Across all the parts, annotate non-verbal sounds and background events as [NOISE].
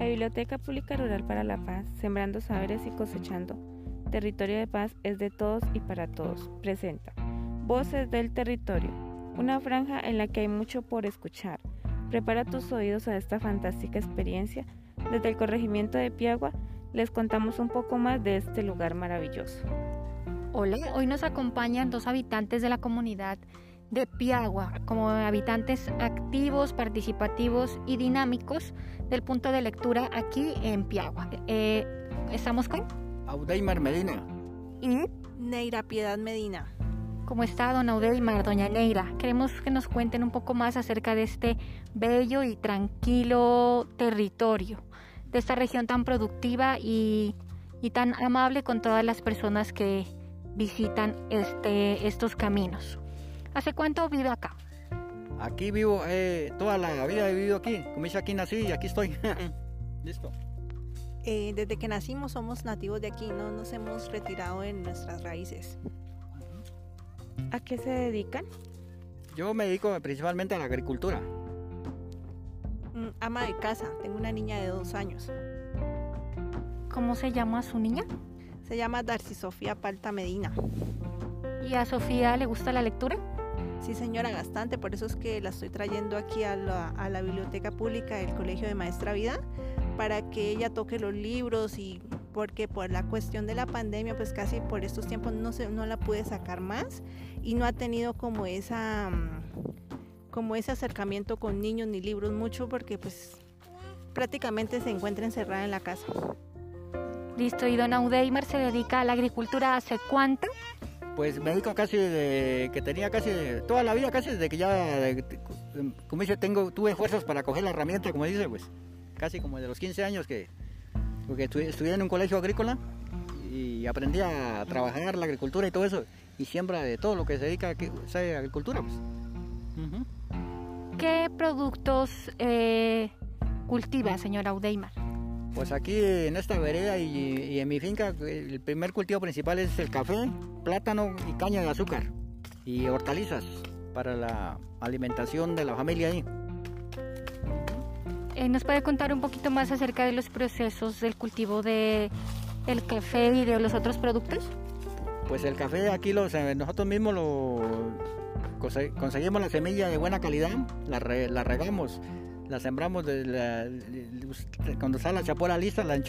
La Biblioteca Pública Rural para la Paz, Sembrando Saberes y Cosechando. Territorio de Paz es de todos y para todos. Presenta. Voces del Territorio. Una franja en la que hay mucho por escuchar. Prepara tus oídos a esta fantástica experiencia. Desde el corregimiento de Piagua les contamos un poco más de este lugar maravilloso. Hola, hoy nos acompañan dos habitantes de la comunidad de Piagua como habitantes activos, participativos y dinámicos del punto de lectura aquí en Piagua. Eh, ¿Estamos con? Audeimar Medina. ¿Y? Neira Piedad Medina. ¿Cómo está don Audeimar, doña Neira? Queremos que nos cuenten un poco más acerca de este bello y tranquilo territorio, de esta región tan productiva y, y tan amable con todas las personas que visitan este, estos caminos. ¿Hace cuánto vive acá? Aquí vivo, eh, toda la vida he vivido aquí. Como dice, aquí nací y aquí estoy. [LAUGHS] Listo. Eh, desde que nacimos somos nativos de aquí, no nos hemos retirado en nuestras raíces. ¿A qué se dedican? Yo me dedico principalmente a la agricultura. Mm, ama de casa, tengo una niña de dos años. ¿Cómo se llama su niña? Se llama Darcy Sofía Palta Medina. ¿Y a Sofía le gusta la lectura? Sí, señora, bastante. Por eso es que la estoy trayendo aquí a la, biblioteca pública del Colegio de Maestra Vida para que ella toque los libros y porque por la cuestión de la pandemia, pues casi por estos tiempos no, se, no la pude sacar más y no ha tenido como esa como ese acercamiento con niños ni libros mucho porque pues prácticamente se encuentra encerrada en la casa. Listo, y don Audeimer se dedica a la agricultura hace cuánto? Pues me dedico casi de que tenía casi de, toda la vida, casi desde que ya, de, como dice, tengo, tuve fuerzas para coger la herramienta, como dice, pues casi como de los 15 años que, porque estudié en un colegio agrícola y aprendí a trabajar la agricultura y todo eso, y siembra de todo lo que se dedica a la agricultura. Pues. Uh -huh. ¿Qué productos eh, cultiva, señora Audeimar? Pues aquí en esta vereda y, y, en mi finca el primer cultivo principal es el café, plátano y caña de azúcar y hortalizas para la alimentación de la familia ahí. Eh, ¿Nos puede contar un poquito más acerca de los procesos del cultivo de el café y de los otros productos? Pues el café aquí nosotros mismos lo conseguimos la semilla de buena calidad, la, re, la regamos la sembramos de la, cuando sale la chapola lista, la y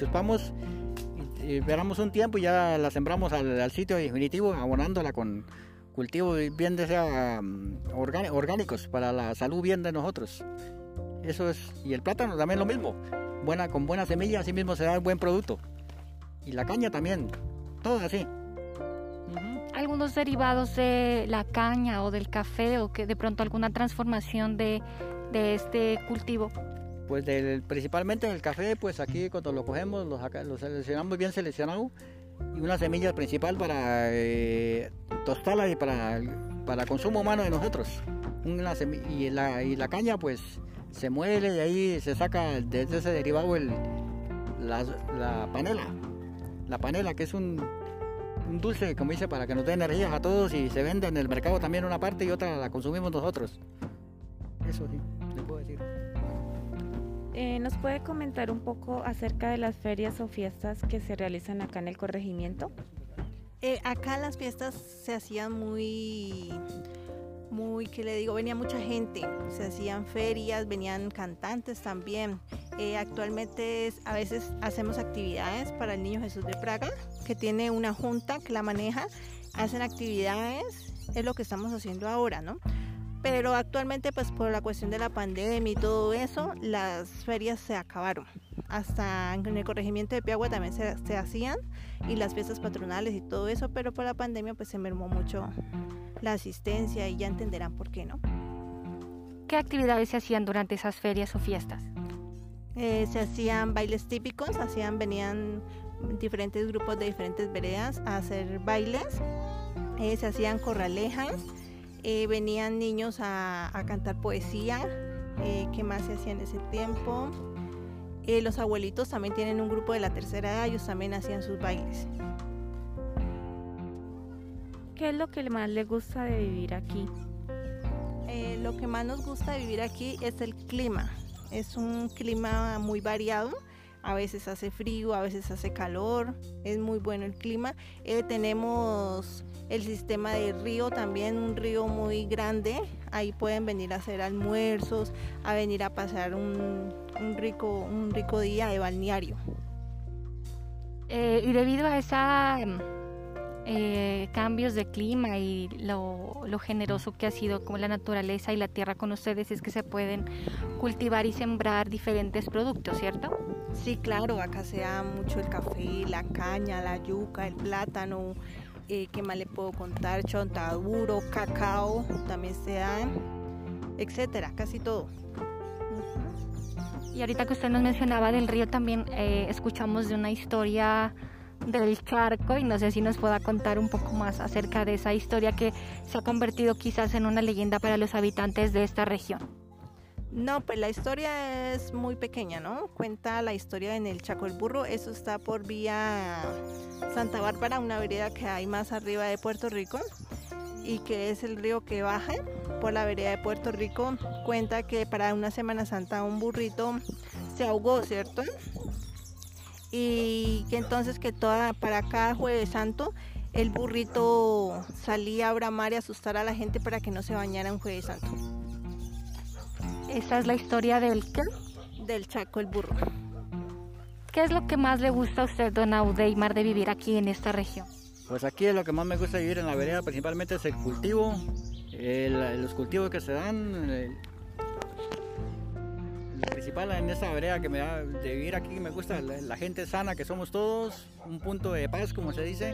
esperamos un tiempo y ya la sembramos al, al, sitio definitivo, abonándola con cultivos bien de sea, um, orgánicos para la salud bien de nosotros. Eso es, y el plátano también lo mismo, buena, con buena semilla así mismo se da buen producto. Y la caña también, todo así. Algunos derivados de la caña o del café o que de pronto alguna transformación de de este cultivo? Pues del, principalmente el café, pues aquí cuando lo cogemos, lo, seleccionamos bien seleccionado y una semilla principal para eh, tostarla y para, para consumo humano de nosotros. Una y, la, y la caña pues se muele y ahí se saca de ese derivado el, la, la panela. La panela que es un, un dulce, como dice, para que nos dé energías a todos y se vende en el mercado también una parte y otra la consumimos nosotros. Eso sí, le puedo decir. Eh, ¿Nos puede comentar un poco acerca de las ferias o fiestas que se realizan acá en el corregimiento? Eh, acá las fiestas se hacían muy, muy, ¿qué le digo? Venía mucha gente, se hacían ferias, venían cantantes también. Eh, actualmente a veces hacemos actividades para el Niño Jesús de Praga, que tiene una junta que la maneja, hacen actividades, es lo que estamos haciendo ahora, ¿no? Pero actualmente pues por la cuestión de la pandemia y todo eso, las ferias se acabaron. Hasta en el corregimiento de Piagua también se, se, hacían y las fiestas patronales y todo eso, pero por la pandemia pues se mermó mucho la asistencia y ya entenderán por qué, ¿no? ¿Qué actividades se hacían durante esas ferias o fiestas? Eh, se hacían bailes típicos, hacían, venían diferentes grupos de diferentes veredas a hacer bailes, eh, se hacían corralejas, eh, venían niños a, a cantar poesía, eh, ¿qué más se hacía en ese tiempo? Eh, los abuelitos también tienen un grupo de la tercera edad, ellos también hacían sus bailes. ¿Qué es lo que más le gusta de vivir aquí? Eh, lo que más nos gusta de vivir aquí es el clima. Es un clima muy variado. A veces hace frío, a veces hace calor, es muy bueno el clima. Eh, tenemos el sistema de río, también un río muy grande, ahí pueden venir a hacer almuerzos, a venir a pasar un, rico, un rico día de balneario. Eh, y debido a esa eh, cambios de clima y lo, generoso que ha sido como la naturaleza y la tierra con ustedes es que se pueden cultivar y sembrar diferentes productos, ¿cierto? Sí, claro, acá se da mucho el café, la caña, la yuca, el plátano, eh, ¿qué más le puedo contar? Chontaduro, cacao, también se dan, etcétera, casi todo. Y ahorita que usted nos mencionaba del río, también eh, escuchamos de una historia del charco y no sé si nos pueda contar un poco más acerca de esa historia que se ha convertido quizás en una leyenda para los habitantes de esta región. No, pues la historia es muy pequeña, ¿no? Cuenta la historia en el Chaco el Burro, eso está por vía Santa Bárbara, una vereda que hay más arriba de Puerto Rico y que es el río que baja por la vereda de Puerto Rico. Cuenta que para una Semana Santa un burrito se ahogó, ¿cierto? Y que entonces que toda para cada jueves santo el burrito salía a bramar y asustar a la gente para que no se bañara un jueves santo. Esa es la historia del qué? Del Chaco el burro. ¿Qué es lo que más le gusta a usted, don Audeimar, de vivir aquí en esta región? Pues aquí es lo que más me gusta vivir en la vereda, principalmente es el cultivo, los cultivos que se dan, principal en esta vereda que me da de vivir aquí, me gusta la, gente sana que somos todos, un punto de paz, como se dice,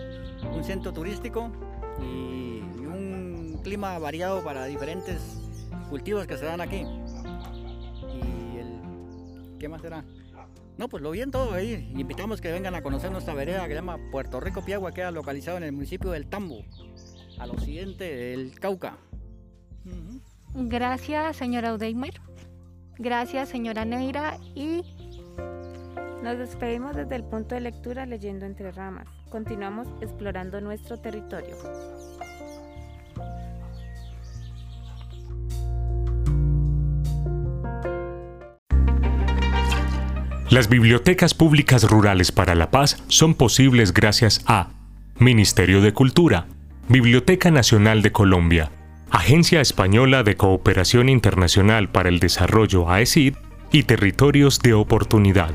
un centro turístico y, un clima variado para diferentes cultivos que se dan aquí. Y el, ¿qué más será? No, pues lo bien todo ahí. Invitamos que vengan a conocer nuestra vereda que se llama Puerto Rico Piagua, queda localizado en el municipio del Tambo, al occidente del Cauca. Gracias, señora Udeimer. Gracias, señora Neira, y nos despedimos desde el punto de lectura leyendo entre ramas. Continuamos explorando nuestro territorio. Las bibliotecas públicas rurales para la paz son posibles gracias a Ministerio de Cultura, Biblioteca Nacional de Colombia, Agencia Española de Cooperación Internacional para el Desarrollo AECID y Territorios de Oportunidad.